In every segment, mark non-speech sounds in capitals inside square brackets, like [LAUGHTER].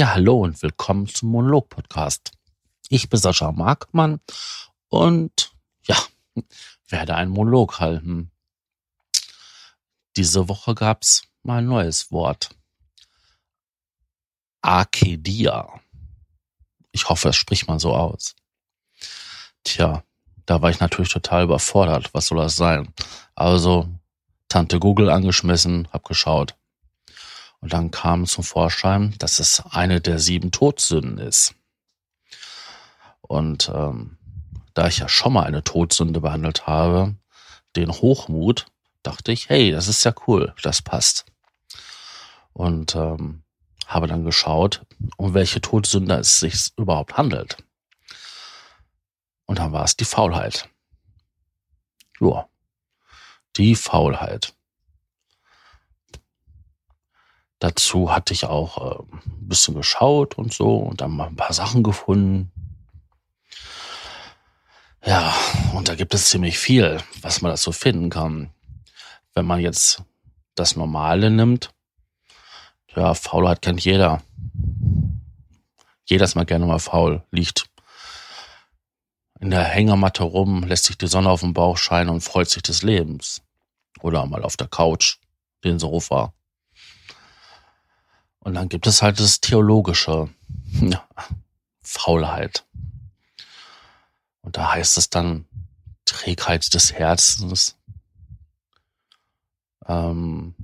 Ja, hallo und willkommen zum Monolog-Podcast. Ich bin Sascha Markmann und ja, werde einen Monolog halten. Diese Woche gab's mal ein neues Wort. Arcadia. Ich hoffe, es spricht man so aus. Tja, da war ich natürlich total überfordert. Was soll das sein? Also Tante Google angeschmissen, hab geschaut. Und dann kam zum Vorschein, dass es eine der sieben Todsünden ist. Und ähm, da ich ja schon mal eine Todsünde behandelt habe, den Hochmut, dachte ich, hey, das ist ja cool, das passt. Und ähm, habe dann geschaut, um welche Todsünde es sich überhaupt handelt. Und dann war es die Faulheit. Ja, die Faulheit. Dazu hatte ich auch äh, ein bisschen geschaut und so und dann mal ein paar Sachen gefunden. Ja, und da gibt es ziemlich viel, was man da so finden kann. Wenn man jetzt das Normale nimmt, ja, Faulheit kennt jeder. Jeder ist mal gerne mal faul, liegt in der Hängematte rum, lässt sich die Sonne auf dem Bauch scheinen und freut sich des Lebens. Oder mal auf der Couch, den Sofa. Und dann gibt es halt das theologische ja, Faulheit. Und da heißt es dann Trägheit des Herzens, ähm,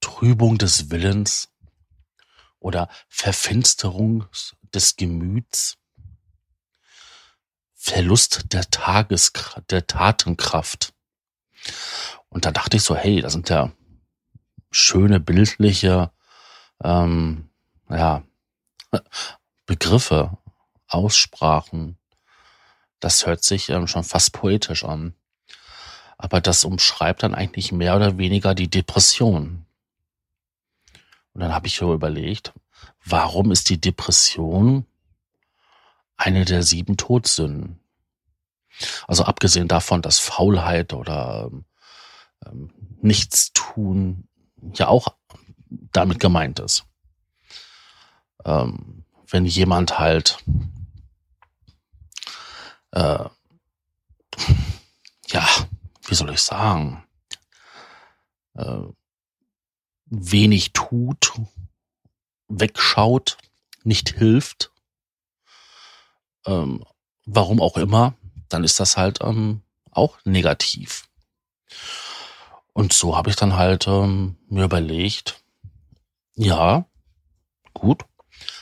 Trübung des Willens oder Verfinsterung des Gemüts, Verlust der Tages der Tatenkraft. Und da dachte ich so, hey, das sind ja schöne bildliche ähm, ja, Begriffe, Aussprachen. Das hört sich ähm, schon fast poetisch an. Aber das umschreibt dann eigentlich mehr oder weniger die Depression. Und dann habe ich so überlegt, warum ist die Depression eine der sieben Todsünden? Also abgesehen davon, dass Faulheit oder ähm, Nichtstun ja auch damit gemeint ist. Ähm, wenn jemand halt äh, ja, wie soll ich sagen, äh, wenig tut, wegschaut, nicht hilft, ähm, warum auch immer, dann ist das halt ähm, auch negativ. Und so habe ich dann halt ähm, mir überlegt, ja, gut,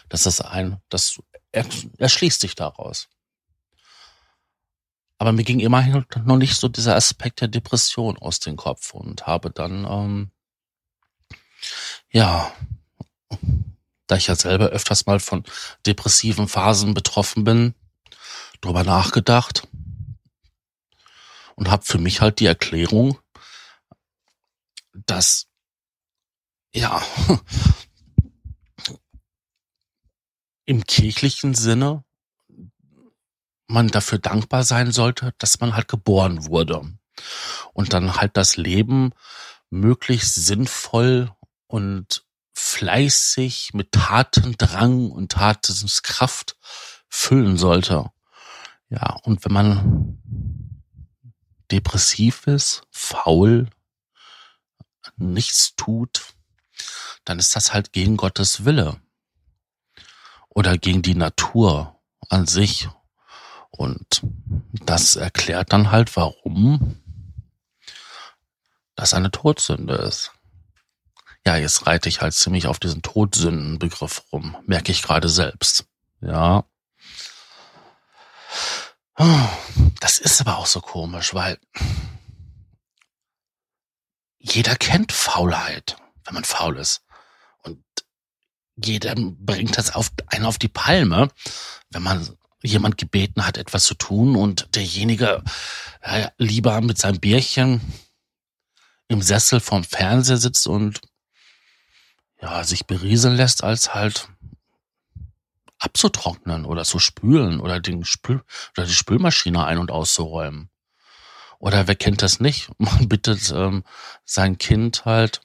das ist ein, das erschließt sich daraus. Aber mir ging immerhin noch nicht so dieser Aspekt der Depression aus dem Kopf und habe dann, ähm, ja, da ich ja selber öfters mal von depressiven Phasen betroffen bin, drüber nachgedacht und habe für mich halt die Erklärung dass ja im kirchlichen Sinne man dafür dankbar sein sollte, dass man halt geboren wurde und dann halt das Leben möglichst sinnvoll und fleißig mit Tatendrang und Tatenskraft füllen sollte. Ja, und wenn man depressiv ist, faul, nichts tut, dann ist das halt gegen Gottes Wille oder gegen die Natur an sich. Und das erklärt dann halt, warum das eine Todsünde ist. Ja, jetzt reite ich halt ziemlich auf diesen Todsündenbegriff rum, merke ich gerade selbst. Ja. Das ist aber auch so komisch, weil jeder kennt Faulheit, wenn man faul ist. Und jeder bringt das auf einen auf die Palme, wenn man jemand gebeten hat, etwas zu tun und derjenige ja, lieber mit seinem Bierchen im Sessel vom Fernseher sitzt und ja, sich berieseln lässt, als halt abzutrocknen oder zu spülen oder den Spül oder die Spülmaschine ein- und auszuräumen. Oder wer kennt das nicht? [LAUGHS] Man bittet ähm, sein Kind halt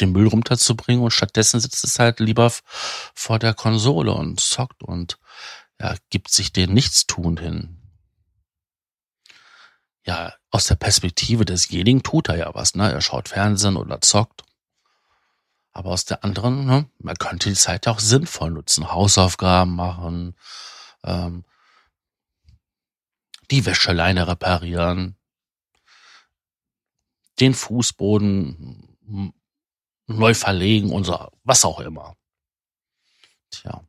den Müll runterzubringen und stattdessen sitzt es halt lieber vor der Konsole und zockt und ja, gibt sich den Nichtstun hin. Ja, aus der Perspektive desjenigen tut er ja was, ne? Er schaut Fernsehen oder zockt. Aber aus der anderen, ne? man könnte die Zeit ja auch sinnvoll nutzen. Hausaufgaben machen, ähm, die Wäscheleine reparieren, den Fußboden neu verlegen so, was auch immer. Tja.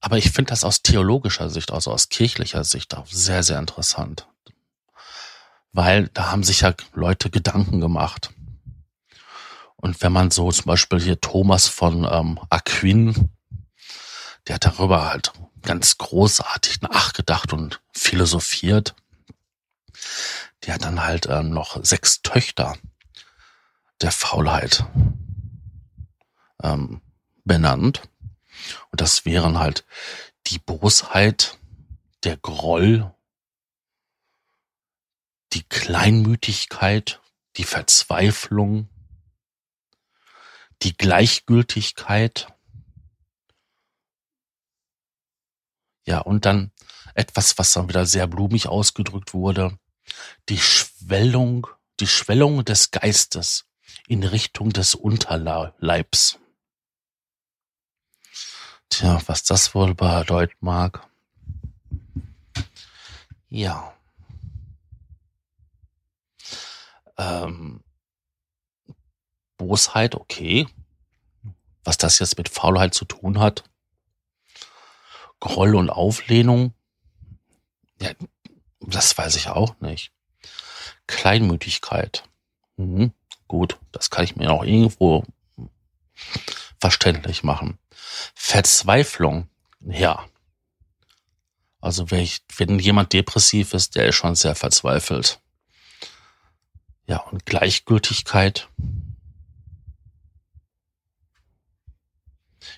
Aber ich finde das aus theologischer Sicht, also aus kirchlicher Sicht auch sehr, sehr interessant. Weil da haben sich ja Leute Gedanken gemacht. Und wenn man so zum Beispiel hier Thomas von ähm, Aquin, der hat darüber halt ganz großartig nachgedacht und philosophiert. Der hat dann halt ähm, noch sechs Töchter der Faulheit ähm, benannt. Und das wären halt die Bosheit, der Groll, die Kleinmütigkeit, die Verzweiflung, die Gleichgültigkeit. Ja, und dann etwas, was dann wieder sehr blumig ausgedrückt wurde, die Schwellung, die Schwellung des Geistes in Richtung des Unterleibs. Tja, was das wohl bedeuten mag. Ja. Ähm, Bosheit, okay. Was das jetzt mit Faulheit zu tun hat. Groll und Auflehnung. Ja, das weiß ich auch nicht. Kleinmütigkeit. Mhm, gut, das kann ich mir auch irgendwo verständlich machen. Verzweiflung, ja. Also wenn, ich, wenn jemand depressiv ist, der ist schon sehr verzweifelt. Ja, und Gleichgültigkeit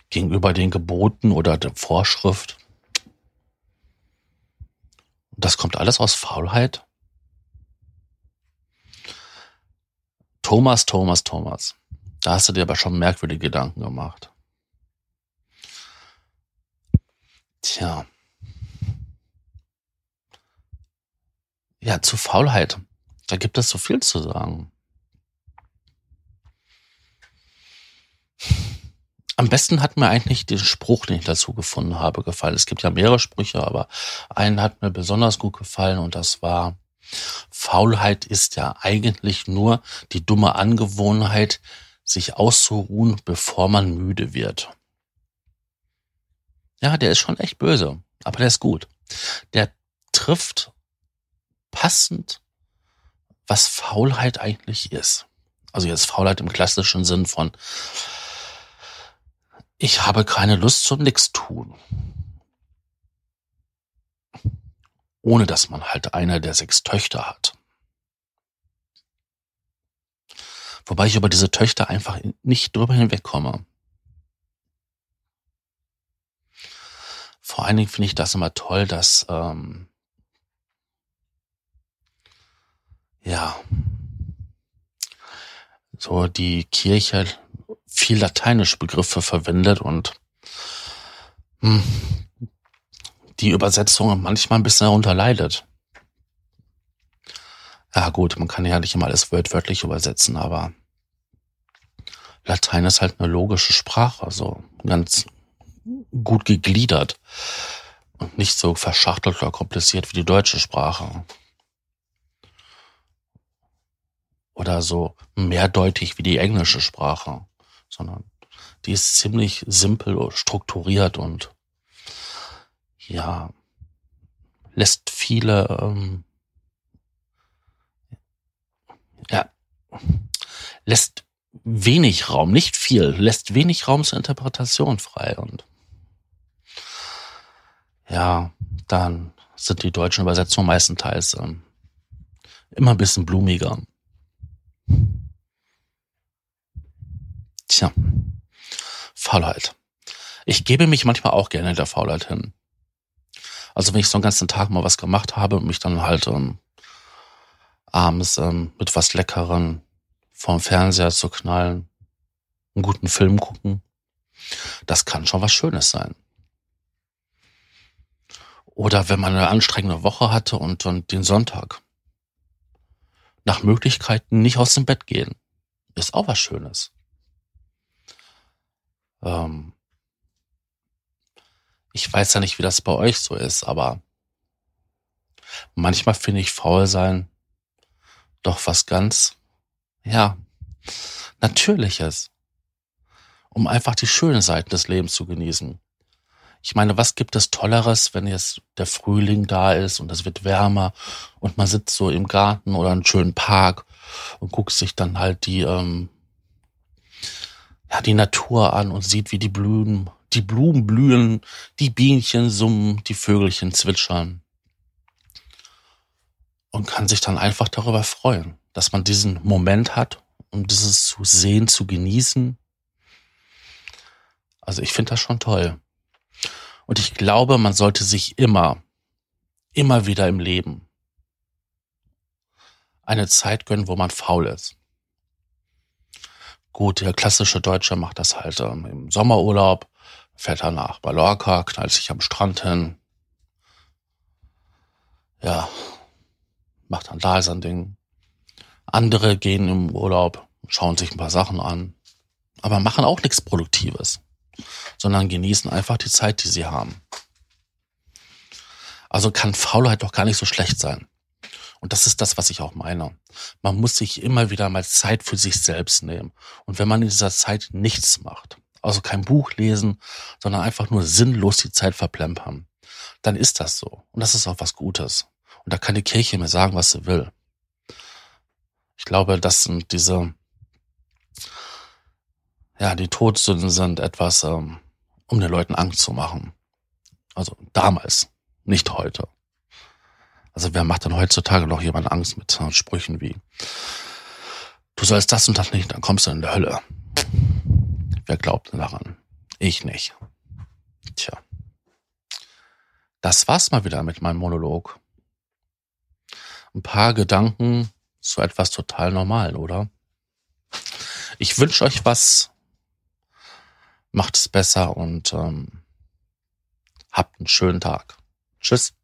gegenüber den Geboten oder der Vorschrift. Das kommt alles aus Faulheit. Thomas, Thomas, Thomas. Da hast du dir aber schon merkwürdige Gedanken gemacht. Tja. Ja, zu Faulheit. Da gibt es so viel zu sagen. Am besten hat mir eigentlich den Spruch, den ich dazu gefunden habe, gefallen. Es gibt ja mehrere Sprüche, aber einen hat mir besonders gut gefallen und das war, Faulheit ist ja eigentlich nur die dumme Angewohnheit, sich auszuruhen, bevor man müde wird. Ja, der ist schon echt böse, aber der ist gut. Der trifft passend, was Faulheit eigentlich ist. Also jetzt Faulheit im klassischen Sinn von ich habe keine Lust zum Nix-Tun. Ohne dass man halt eine der sechs Töchter hat. Wobei ich über diese Töchter einfach nicht drüber hinwegkomme. Vor allen Dingen finde ich das immer toll, dass ähm, ja so die Kirche viel lateinische Begriffe verwendet und hm, die Übersetzung manchmal ein bisschen darunter leidet. Ja gut, man kann ja nicht immer alles wörtlich übersetzen, aber Latein ist halt eine logische Sprache, so ganz gut gegliedert und nicht so verschachtelt oder kompliziert wie die deutsche Sprache. Oder so mehrdeutig wie die englische Sprache, sondern die ist ziemlich simpel strukturiert und ja, lässt viele ähm, ja, lässt wenig Raum, nicht viel, lässt wenig Raum zur Interpretation frei und ja, dann sind die deutschen Übersetzungen meistenteils ähm, immer ein bisschen blumiger. Tja, Faulheit. Ich gebe mich manchmal auch gerne der Faulheit hin. Also wenn ich so einen ganzen Tag mal was gemacht habe und mich dann halt ähm, abends ähm, mit was Leckeren vorm Fernseher zu knallen, einen guten Film gucken. Das kann schon was Schönes sein. Oder wenn man eine anstrengende Woche hatte und, und den Sonntag. Nach Möglichkeiten nicht aus dem Bett gehen. Ist auch was Schönes. Ähm ich weiß ja nicht, wie das bei euch so ist, aber manchmal finde ich faul sein doch was ganz, ja, Natürliches. Um einfach die schönen Seiten des Lebens zu genießen. Ich meine, was gibt es Tolleres, wenn jetzt der Frühling da ist und es wird wärmer und man sitzt so im Garten oder einen schönen Park und guckt sich dann halt die, ähm, ja, die Natur an und sieht, wie die Blumen, die Blumen blühen, die Bienchen summen, die Vögelchen zwitschern. Und kann sich dann einfach darüber freuen, dass man diesen Moment hat, um dieses zu sehen, zu genießen. Also ich finde das schon toll. Und ich glaube, man sollte sich immer, immer wieder im Leben eine Zeit gönnen, wo man faul ist. Gut, der klassische Deutsche macht das halt ähm, im Sommerurlaub, fährt er nach Mallorca, knallt sich am Strand hin. Ja, macht dann da sein Ding. Andere gehen im Urlaub, schauen sich ein paar Sachen an, aber machen auch nichts Produktives sondern genießen einfach die Zeit, die sie haben. Also kann Faulheit doch gar nicht so schlecht sein. Und das ist das, was ich auch meine. Man muss sich immer wieder mal Zeit für sich selbst nehmen. Und wenn man in dieser Zeit nichts macht, also kein Buch lesen, sondern einfach nur sinnlos die Zeit verplempern, dann ist das so. Und das ist auch was Gutes. Und da kann die Kirche mir sagen, was sie will. Ich glaube, das sind diese ja, die Todsünden sind etwas, ähm, um den Leuten Angst zu machen. Also damals, nicht heute. Also wer macht denn heutzutage noch jemand Angst mit Sprüchen wie, du sollst das und das nicht, dann kommst du in der Hölle. Wer glaubt denn daran? Ich nicht. Tja. Das war's mal wieder mit meinem Monolog. Ein paar Gedanken zu etwas total normal, oder? Ich wünsche euch was macht es besser und ähm, habt einen schönen Tag. Tschüss.